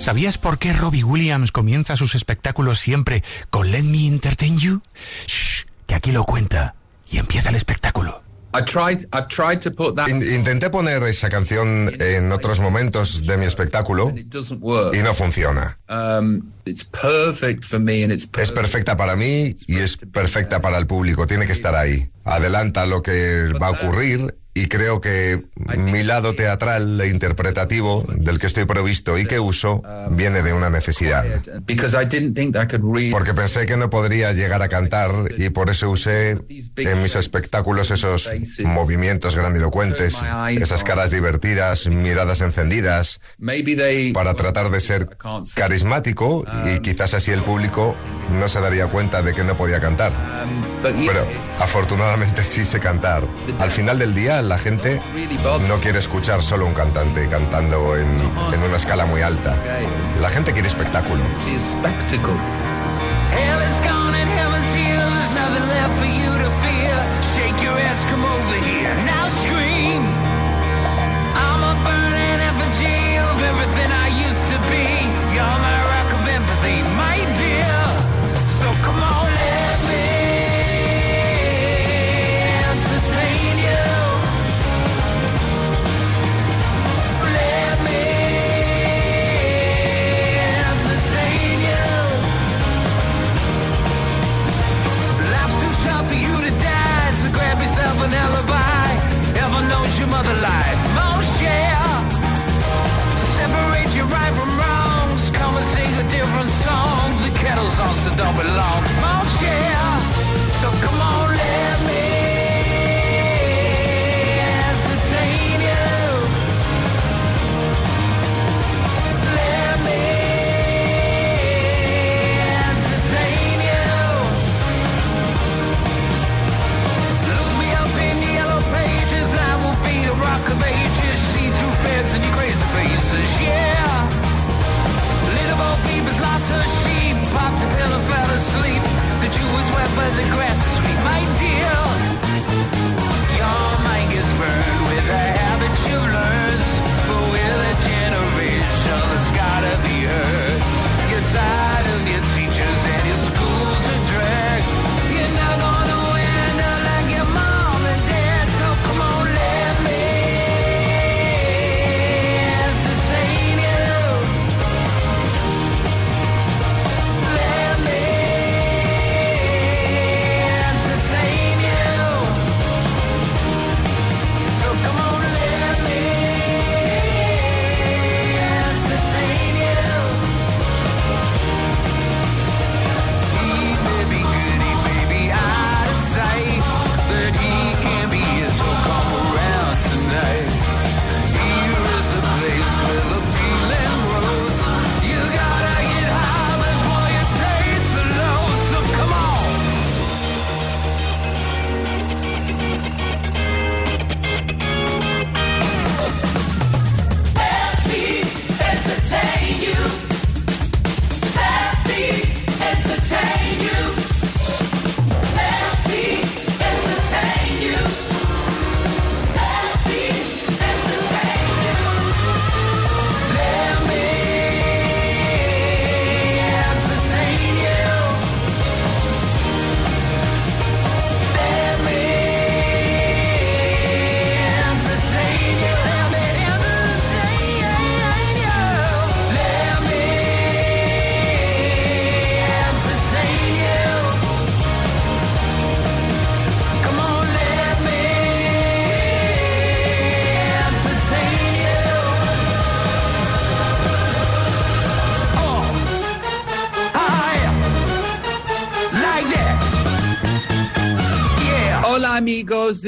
¿Sabías por qué Robbie Williams comienza sus espectáculos siempre con Let Me Entertain You? Shh, que aquí lo cuenta y empieza el espectáculo. intenté poner esa canción en otros momentos de mi espectáculo y no funciona. Um, es perfecta para mí y es perfecta para el público. Tiene que estar ahí. Adelanta lo que va a ocurrir y creo que mi lado teatral e interpretativo del que estoy previsto y que uso viene de una necesidad. Porque pensé que no podría llegar a cantar y por eso usé en mis espectáculos esos movimientos grandilocuentes, esas caras divertidas, miradas encendidas, para tratar de ser carismático y quizás así el público no se daría cuenta de que no podía cantar. Pero afortunadamente sí sé cantar. Al final del día la gente no quiere escuchar solo un cantante cantando en, en una escala muy alta. La gente quiere espectáculo. Come over here. Don't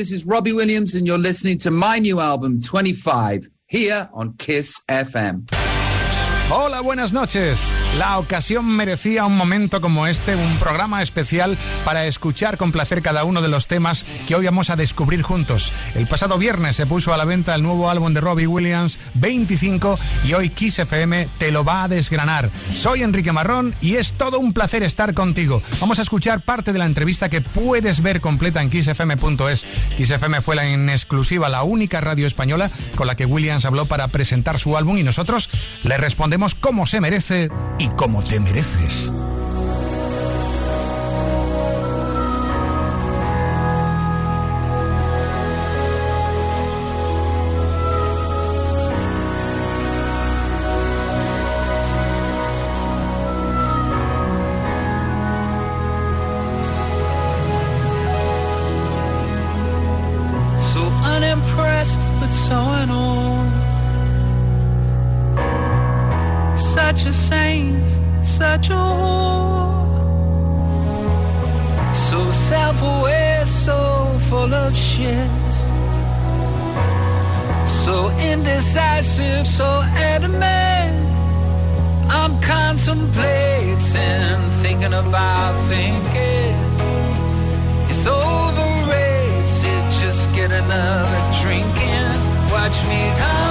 This is Robbie Williams, and you're listening to my new album, 25, here on Kiss FM. Hola, buenas noches. La ocasión merecía un momento como este, un programa especial para escuchar con placer cada uno de los temas que hoy vamos a descubrir juntos. El pasado viernes se puso a la venta el nuevo álbum de Robbie Williams, 25, y hoy Kiss FM te lo va a desgranar. Soy Enrique Marrón y es todo un placer estar contigo. Vamos a escuchar parte de la entrevista que puedes ver completa en kissfm.es. Kiss FM fue la en exclusiva la única radio española con la que Williams habló para presentar su álbum y nosotros le respondemos cómo se merece y cómo te mereces. conscience. So indecisive, so adamant. I'm contemplating, thinking about thinking. It's overrated, just get another drink drinking. Watch me come.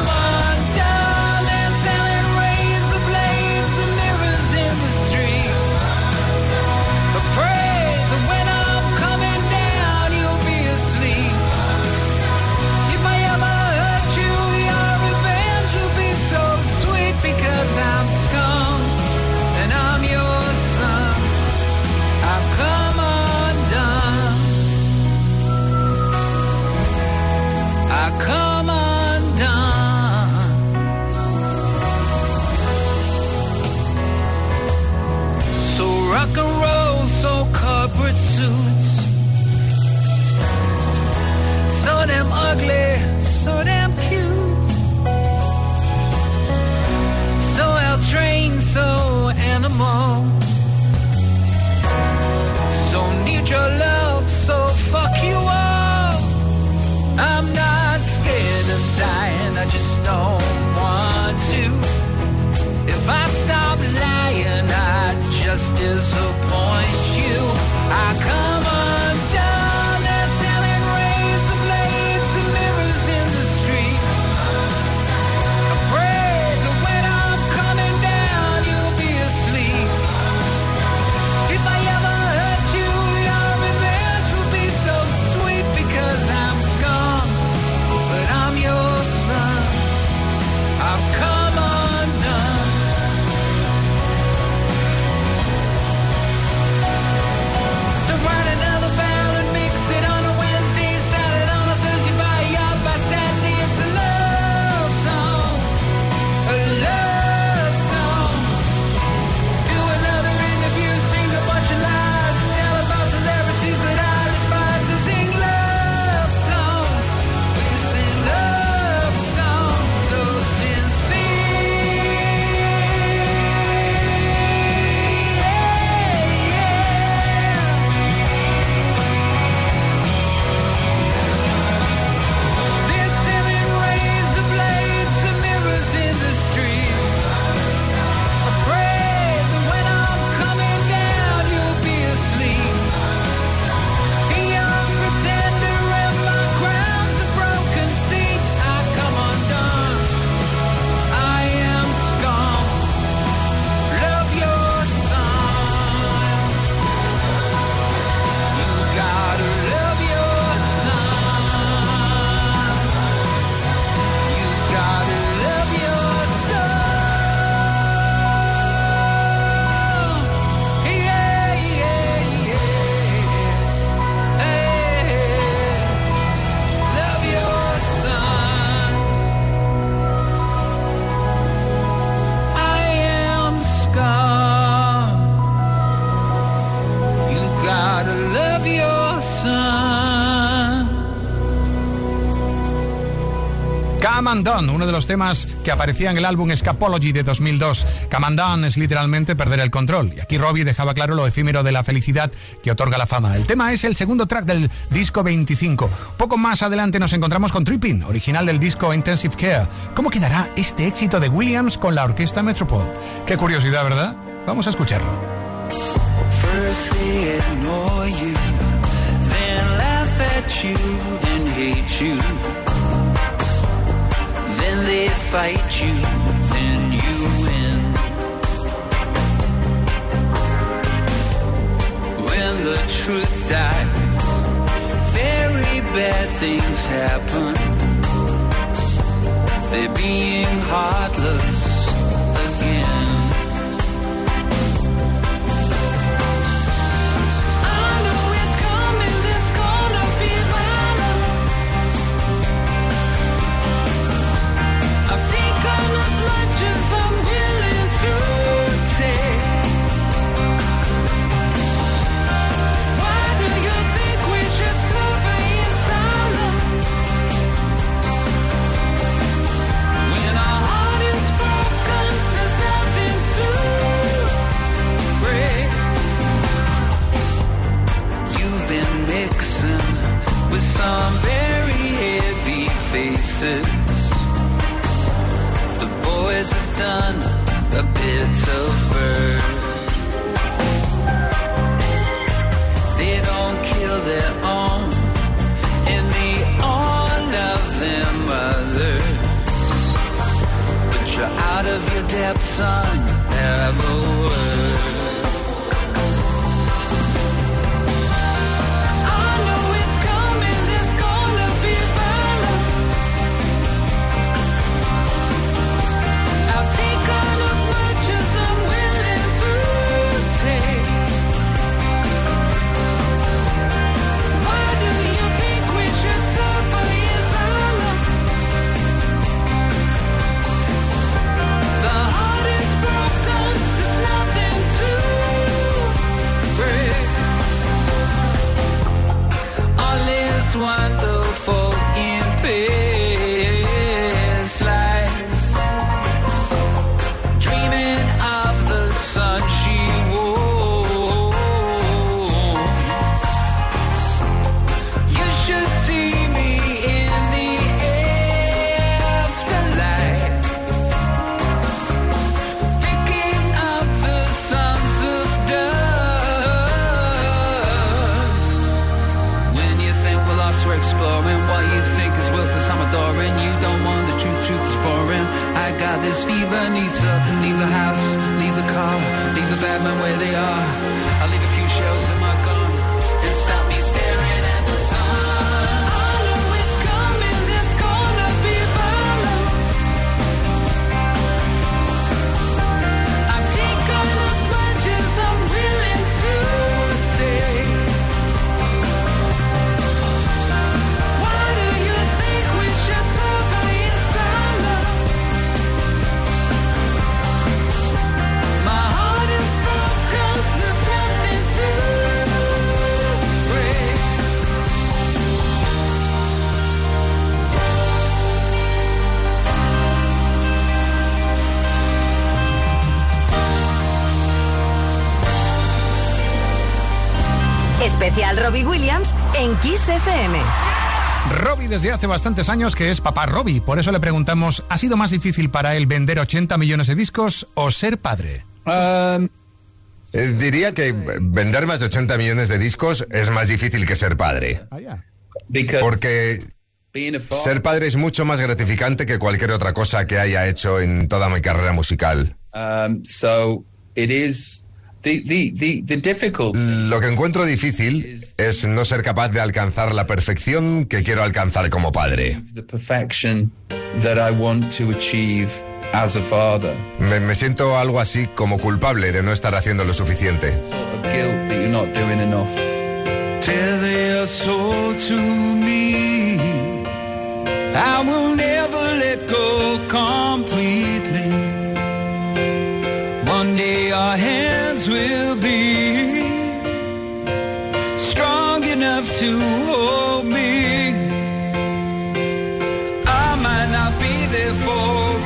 Uno de los temas que aparecía en el álbum Scapology de 2002. Come es literalmente perder el control. Y aquí Robbie dejaba claro lo efímero de la felicidad que otorga la fama. El tema es el segundo track del disco 25. Poco más adelante nos encontramos con Tripping, original del disco Intensive Care. ¿Cómo quedará este éxito de Williams con la orquesta Metropole? Qué curiosidad, ¿verdad? Vamos a escucharlo. They fight you, then you win. When the truth dies, very bad things happen. They're being heartless Just this fever, needs to leave the house, leave the car, leave the badman where they are. I'll leave a few Robbie Williams en Kiss FM. Robbie desde hace bastantes años que es papá Robbie, por eso le preguntamos, ¿ha sido más difícil para él vender 80 millones de discos o ser padre? Um, eh, diría que vender más de 80 millones de discos es más difícil que ser padre. Ah, Porque ser padre es mucho más gratificante que cualquier otra cosa que haya hecho en toda mi carrera musical. Um, so it is lo que encuentro difícil es no ser capaz de alcanzar la perfección que quiero alcanzar como padre. Me, siento algo así como culpable de no estar haciendo lo suficiente. One to hold me. I might not be there for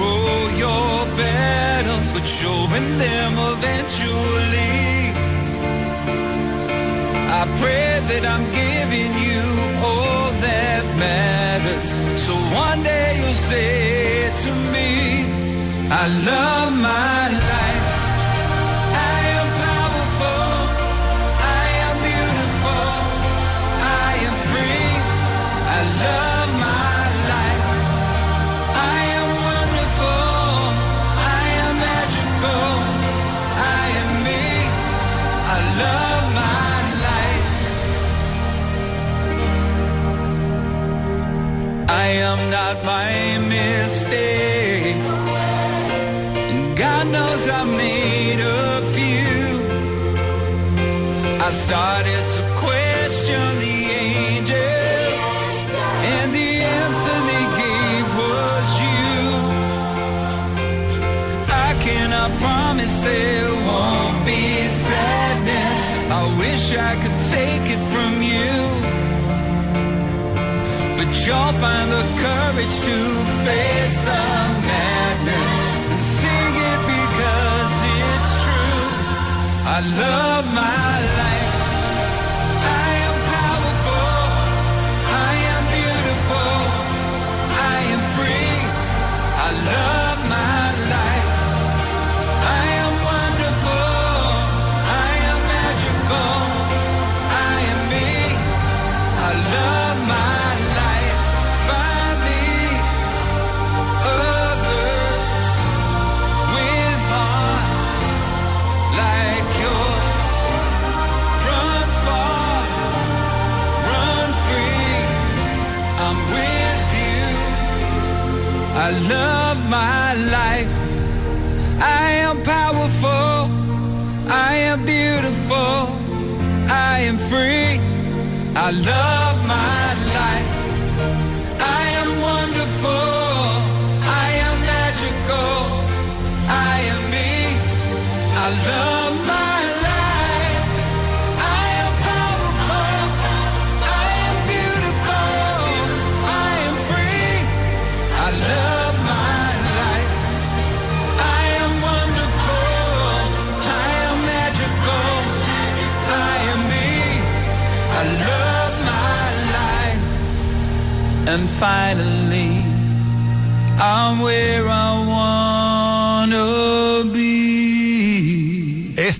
all your battles, but you'll win them eventually. I pray that I'm giving you all that matters. So one day you'll say to me, I love my started to question the angels, and the answer they gave was you. I cannot promise there won't be sadness. I wish I could take it from you but you'll find the courage to face the madness and sing it because it's true. I love my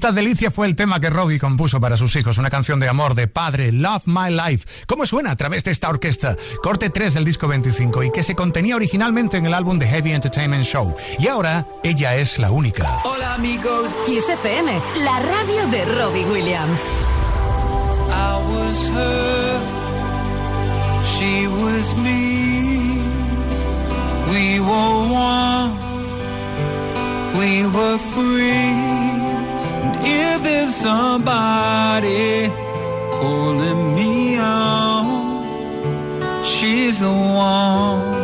Esta delicia fue el tema que Robbie compuso para sus hijos, una canción de amor de padre, Love My Life. ¿Cómo suena a través de esta orquesta? Corte 3 del disco 25 y que se contenía originalmente en el álbum The Heavy Entertainment Show. Y ahora ella es la única. Hola amigos. Kiss FM, la radio de Robbie Williams. I was her, she was me. We were one, we were free. There's somebody calling me out, she's the one.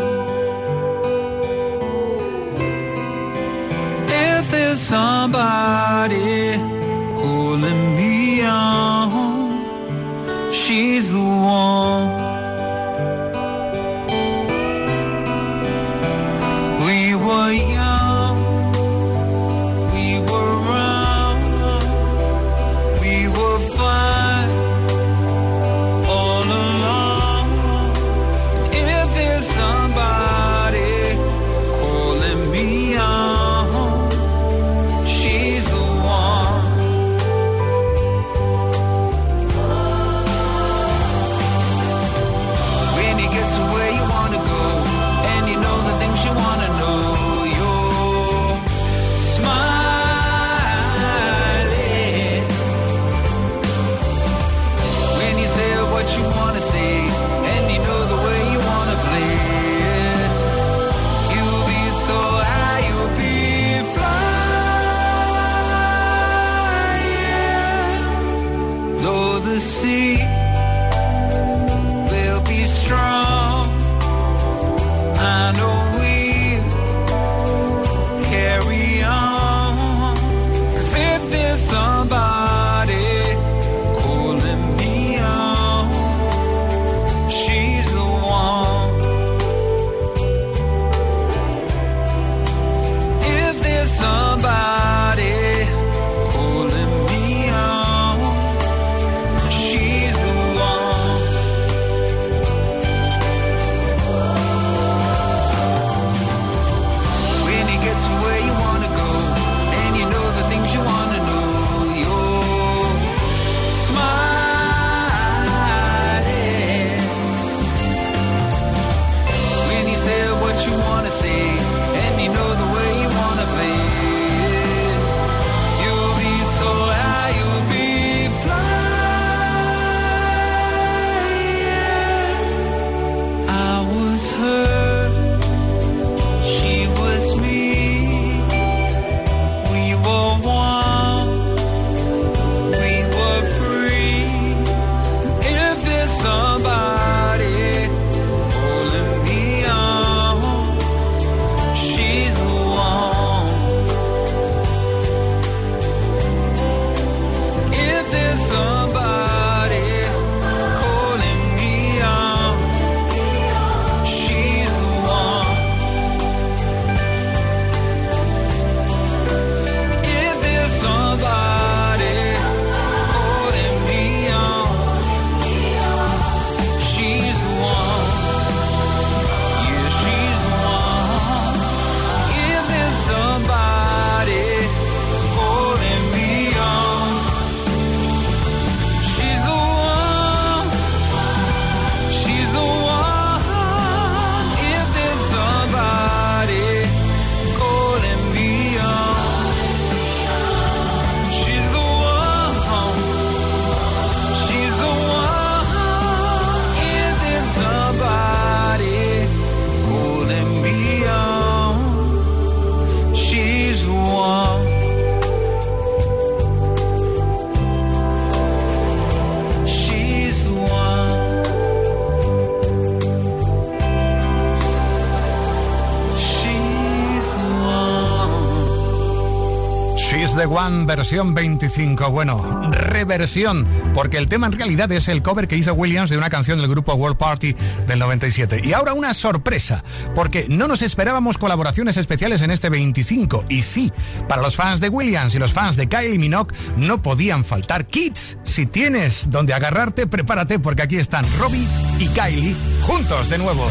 One versión 25. Bueno, reversión, porque el tema en realidad es el cover que hizo Williams de una canción del grupo World Party del 97. Y ahora una sorpresa, porque no nos esperábamos colaboraciones especiales en este 25. Y sí, para los fans de Williams y los fans de Kylie Minogue no podían faltar kits. Si tienes donde agarrarte, prepárate porque aquí están Robbie y Kylie juntos de nuevo.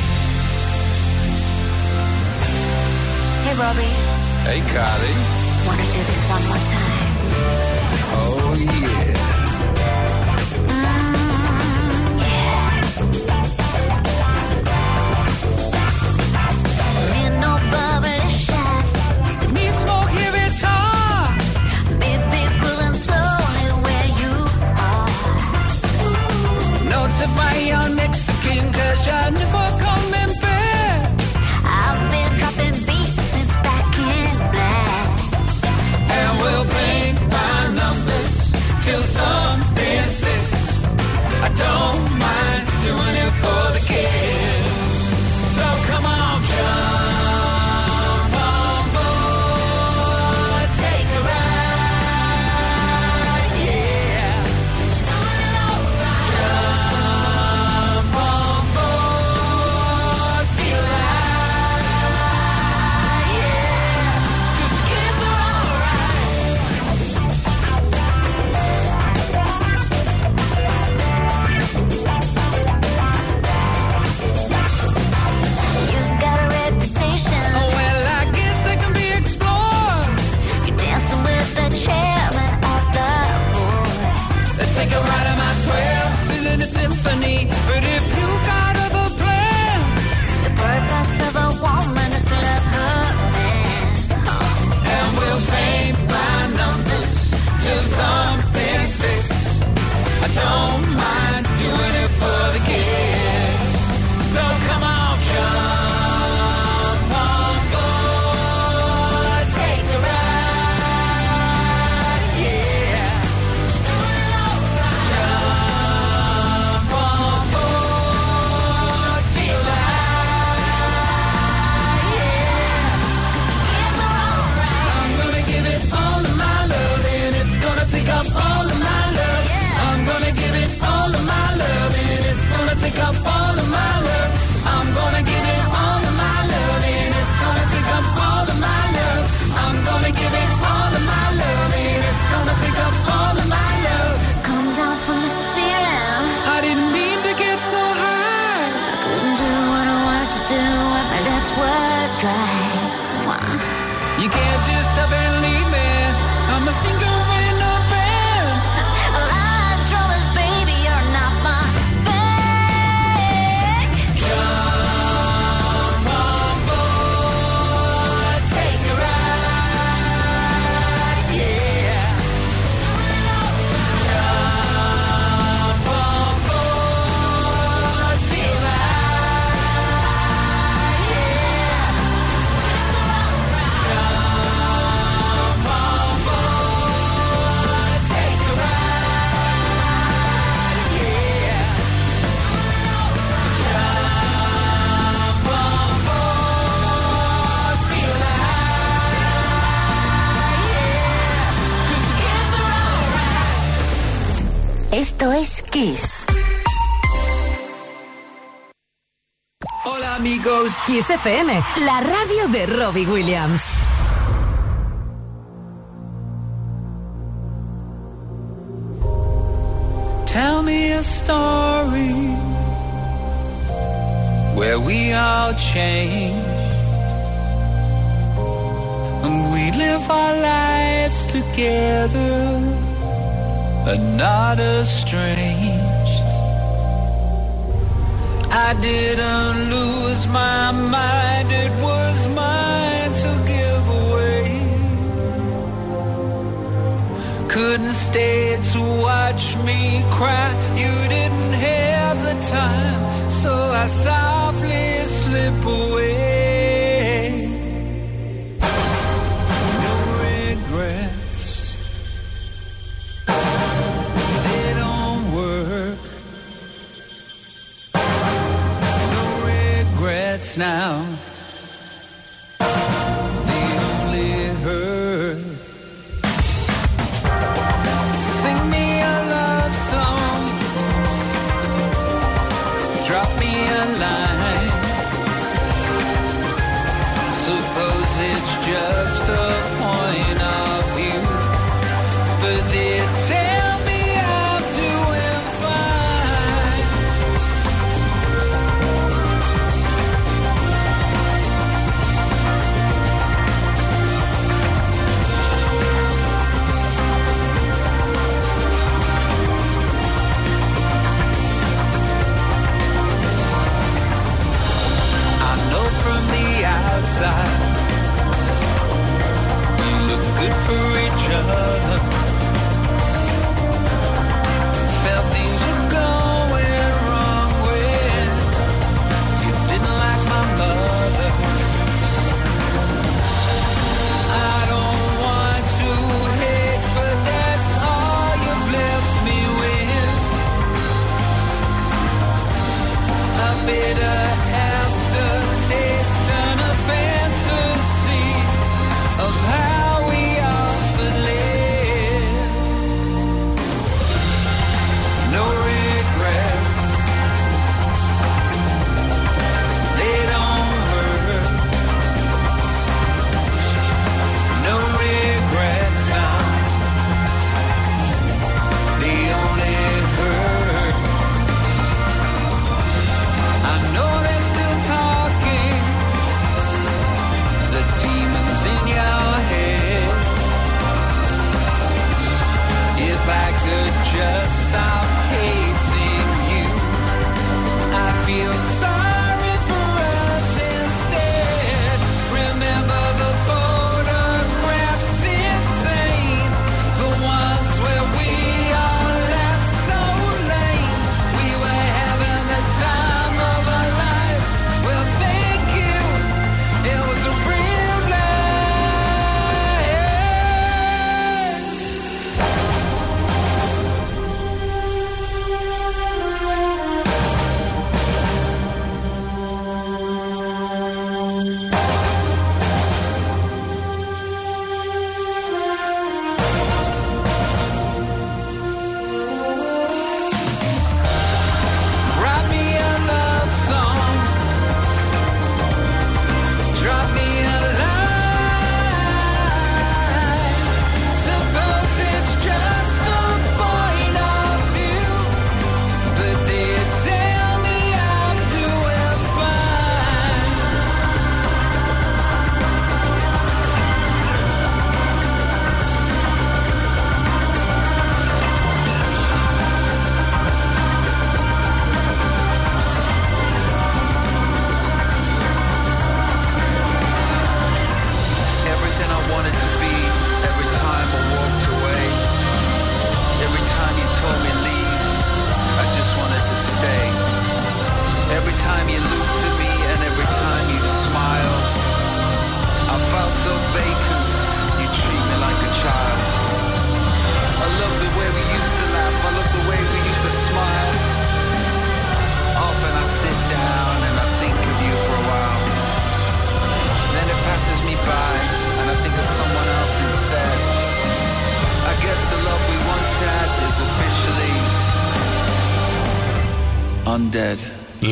Hey, Robbie. Hey, Kylie. Wanna do this one more time? Oh, yeah. Mm, yeah. Need no bubbly shots. Need smoky guitar. Baby, pulling slowly where you are. Notify your next to cause you're never dry. You can't just Kiss. Hola amigos, Kiss FM, la radio de Robbie Williams. Tell me a story where we all change and we live our lives together and not estranged. I didn't lose my mind, it was mine to give away. Couldn't stay to watch me cry. You didn't have the time, so I softly slip away.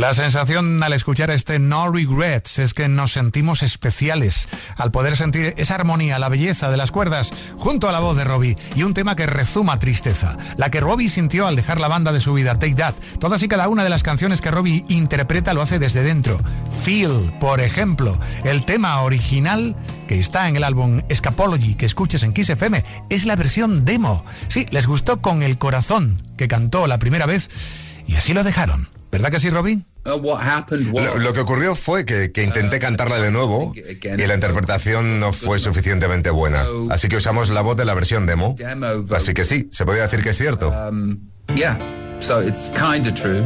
La sensación al escuchar este No Regrets es que nos sentimos especiales al poder sentir esa armonía, la belleza de las cuerdas junto a la voz de Robbie y un tema que rezuma tristeza, la que Robbie sintió al dejar la banda de su vida, Take That. Todas y cada una de las canciones que Robbie interpreta lo hace desde dentro. Feel, por ejemplo, el tema original que está en el álbum Escapology que escuches en Kiss FM es la versión demo. Sí, les gustó con el corazón que cantó la primera vez y así lo dejaron. ¿Verdad que sí, Robin? Uh, Lo, lo que ocurrió fue que, que intenté cantarla de nuevo y la interpretación no fue suficientemente buena. Así que usamos la voz de la versión demo. Así que sí, se podría decir que es cierto. um, yeah, so it's kind of true.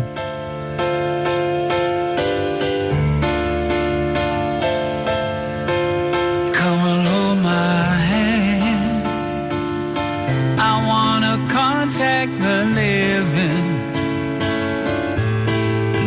Come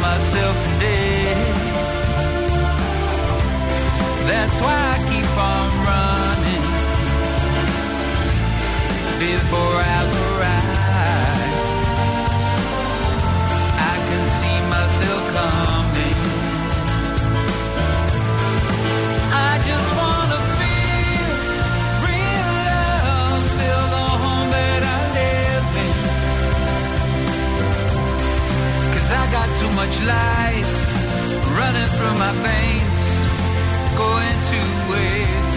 myself today. That's why I keep on running before I've too much life running through my veins, going to waste.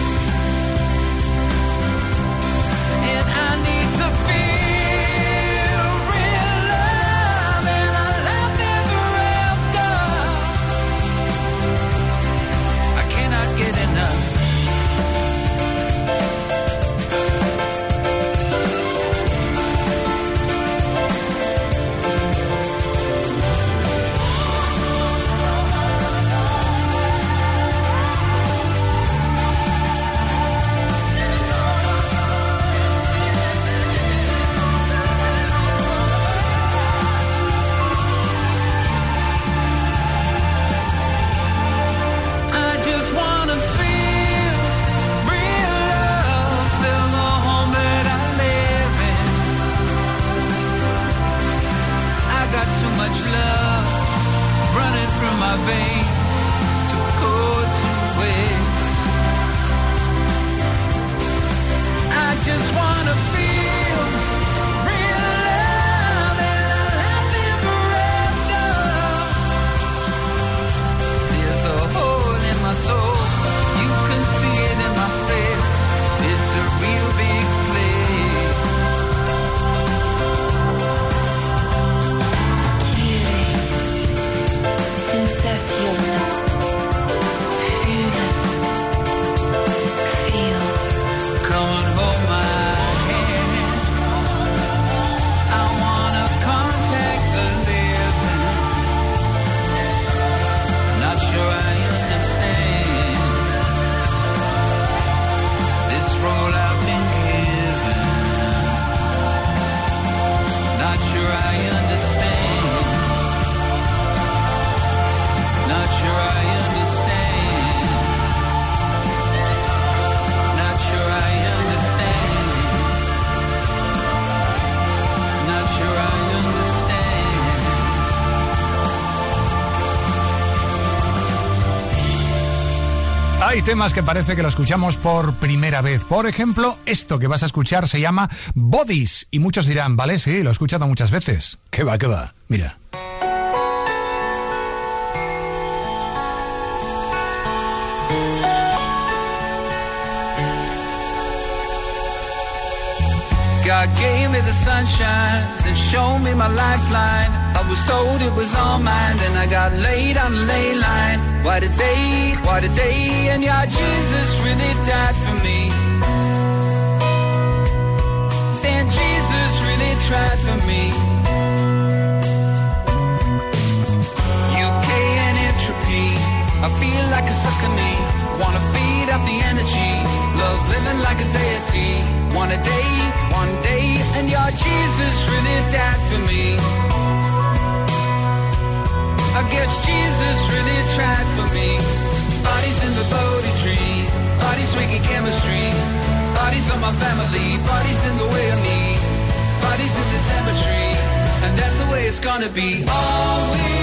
Hay temas que parece que lo escuchamos por primera vez. Por ejemplo, esto que vas a escuchar se llama Bodies. Y muchos dirán, vale, sí, lo he escuchado muchas veces. ¿Qué va, qué va? Mira. God gave me the sunshine, then showed me my lifeline. I was told it was all mine, then I got laid on the ley line. What a day, what a day, and yeah, Jesus really died for me. Then Jesus really tried for me. UK and entropy, I feel like a sucker me. Wanna feed off the energy, love living like a deity. One a day, one day, and your Jesus really died for me. Guess Jesus really tried for me. Bodies in the Bodhi tree, bodies making chemistry, bodies on my family, bodies in the way of me, bodies in the cemetery, and that's the way it's gonna be. All we've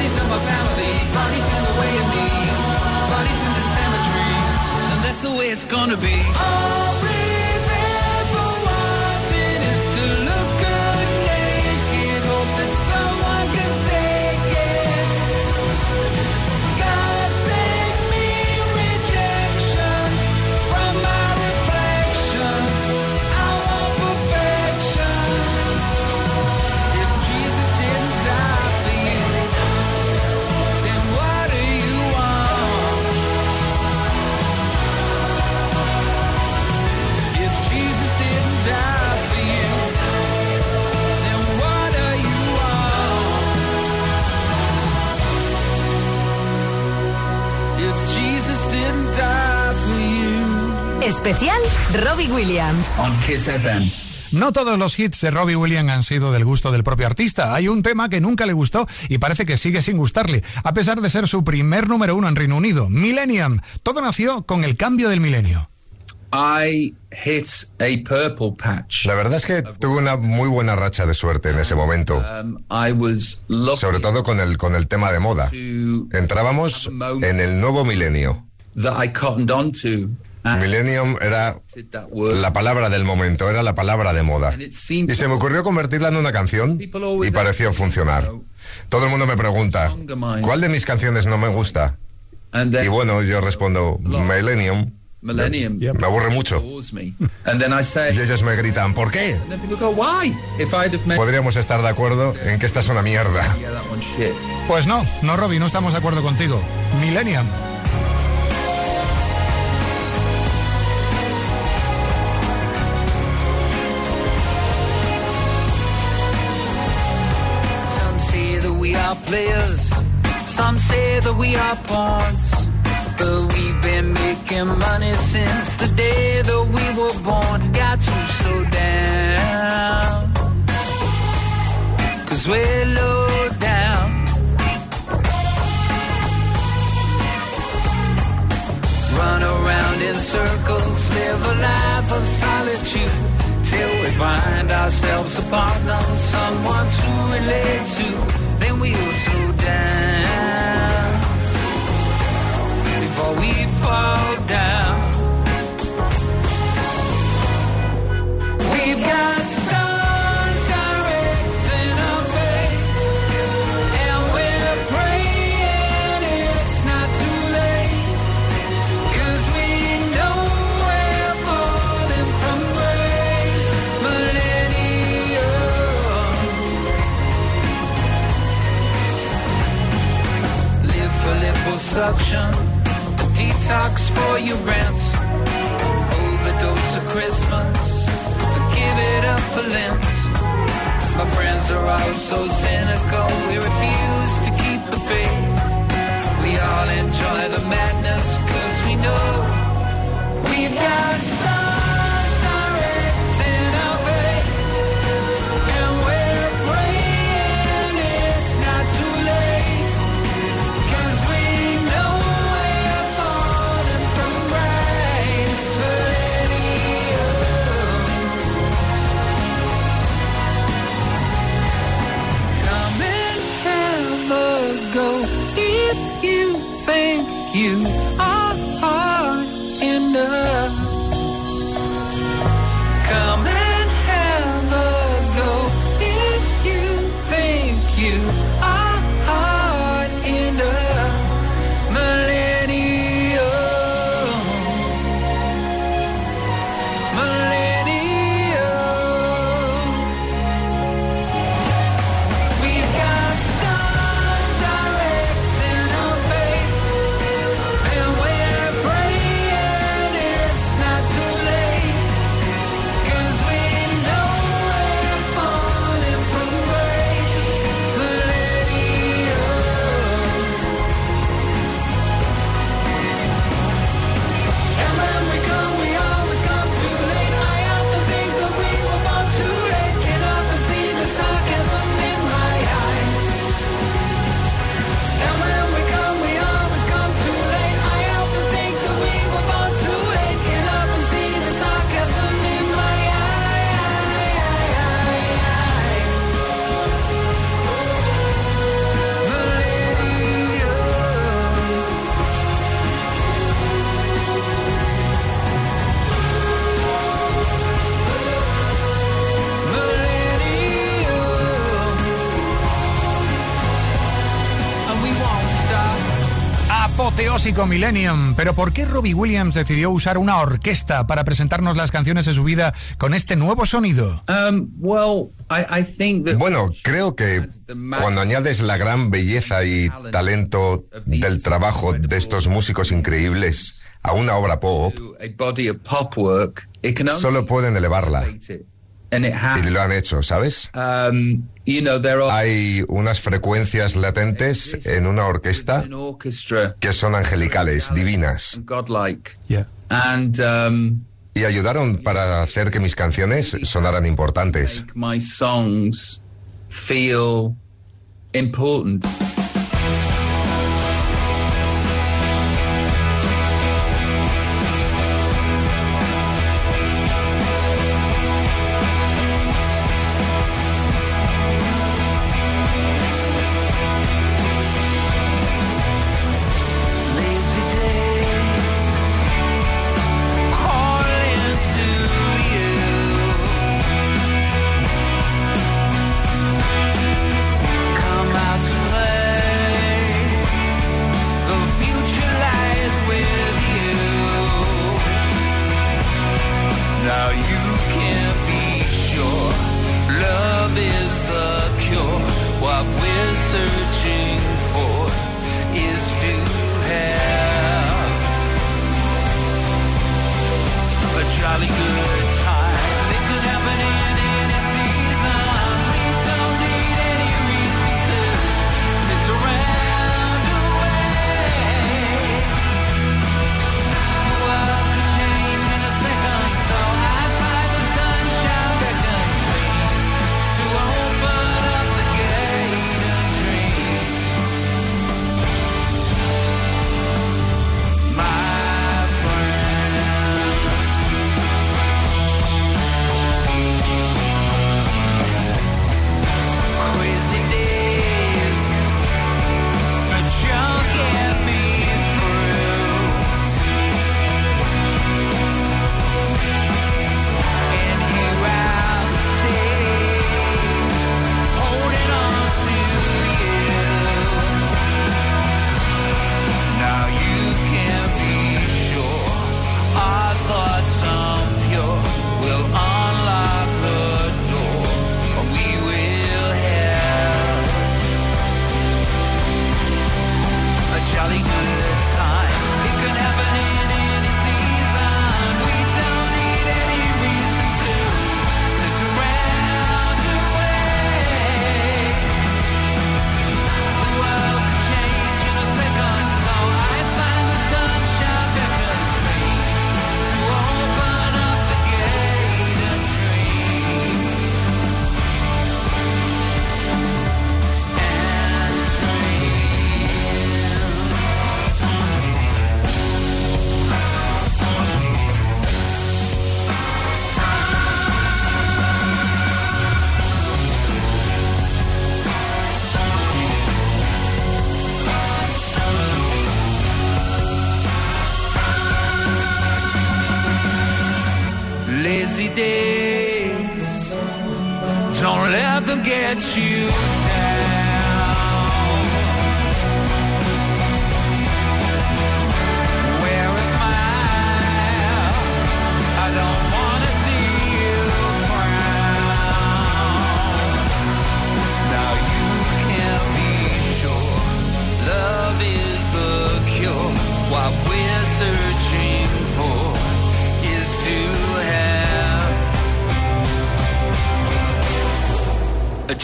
Bodies of my family, bodies in the way of me. Bodies in the cemetery, and that's the way it's gonna be. All Especial Robbie Williams. On Kiss FM. No todos los hits de Robbie Williams han sido del gusto del propio artista. Hay un tema que nunca le gustó y parece que sigue sin gustarle, a pesar de ser su primer número uno en Reino Unido. Millennium. Todo nació con el cambio del milenio. I hit a purple patch. La verdad es que tuve una muy buena racha de suerte en ese momento, Um, I was lucky sobre todo con el, con el tema de moda. Entrábamos en el nuevo milenio. And Millennium era la palabra del momento, era la palabra de moda. Y se me ocurrió convertirla en una canción y pareció funcionar. Todo el mundo me pregunta, ¿cuál de mis canciones no me gusta? Y bueno, yo respondo, Millennium. millennium Me aburre mucho. bores me. And then I say, Y ellos me gritan, ¿por qué? and then people go, why? If I'd have met Podríamos estar de acuerdo en que esta es una mierda. Pues no, no, Robbie, no estamos de acuerdo contigo. Millennium. Are players, some say that we are pawns. But we've been making money since the day that we were born. Got to slow down, cause we're low down. Run around in circles, live a life of solitude till we find ourselves a partner, someone to relate to. Then we'll slow down before we fall down. We've got liposuction, detox for your rents, overdose of Christmas, give it up for Lent. My friends are all so cynical, we refuse to keep the faith. We all enjoy the madness cause we know we've got apoteósico Millennium. Pero ¿por qué Robbie Williams decidió usar una orquesta para presentarnos las canciones de su vida con este nuevo sonido? Um, bueno, creo que cuando añades la gran belleza y talento del trabajo de estos músicos increíbles a una obra pop, solo pueden elevarla. Y lo han hecho, ¿sabes? Um, Hay unas frecuencias latentes en una orquesta que son angelicales, divinas. Um, y ayudaron para hacer que mis canciones sonaran importantes. at you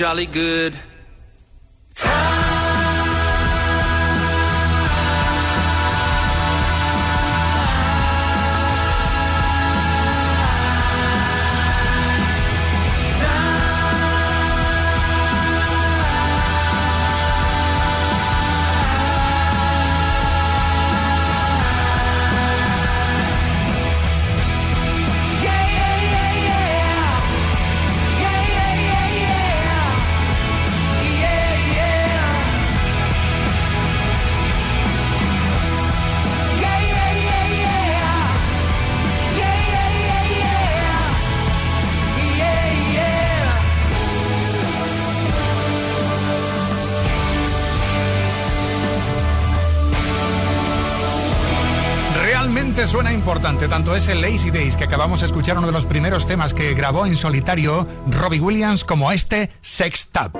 jolly good tanto ese Lazy Days que acabamos de escuchar, uno de los primeros temas que grabó en solitario Robbie Williams, como este Sex Tap.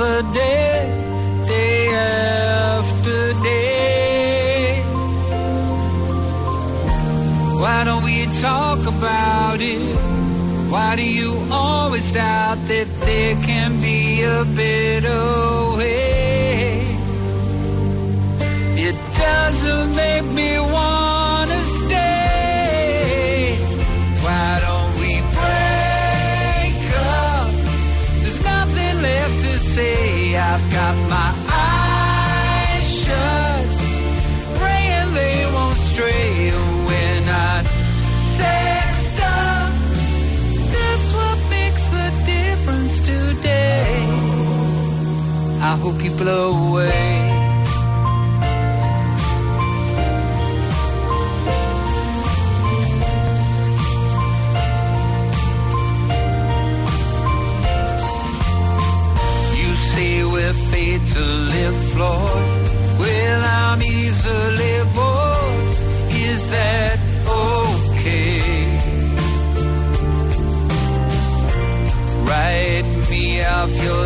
The day after day. Why don't we talk about it? Why do you always doubt that there can be a better way? It doesn't make me wanna Blow away. You say we're fatally flawed. Well, I'm easily bored. Is that okay? Write me off your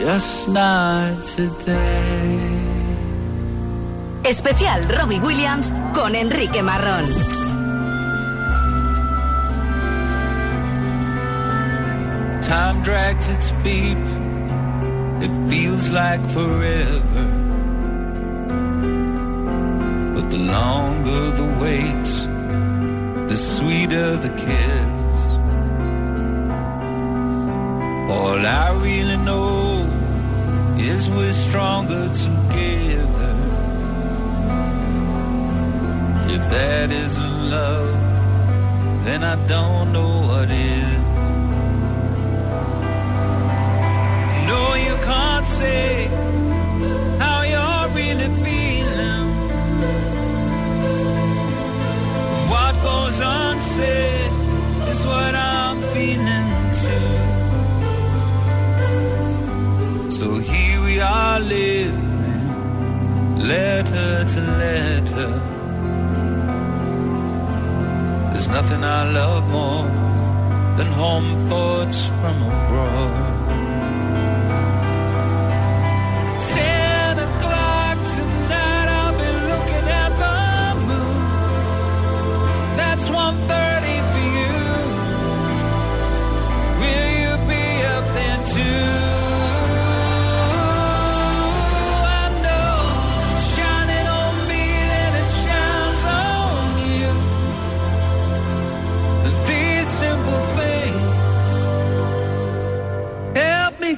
Just not today. Especial Robbie Williams con Enrique Marrón. Time drags its feet. It feels like forever. But the longer the wait, the sweeter the kiss. All I really know is we're stronger together. If that isn't love, then I don't know what is. No, you can't say how you're really feeling. What goes unsaid is what I'm feeling too. So here are living, letter to letter. There's nothing I love more than home thoughts from abroad.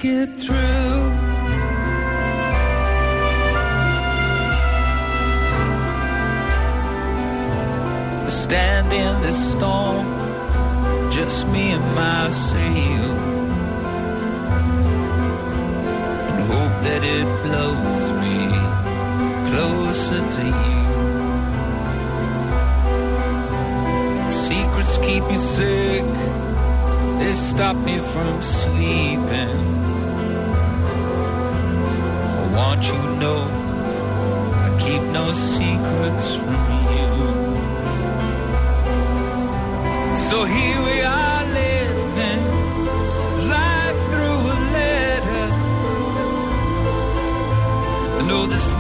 make it through. Stand in the storm, just me and my sail, and hope that it blows me closer to you. Secrets keep me sick, they stop me from sleeping. Don't you know I keep no secrets from you? So here we are living life through a letter. I know this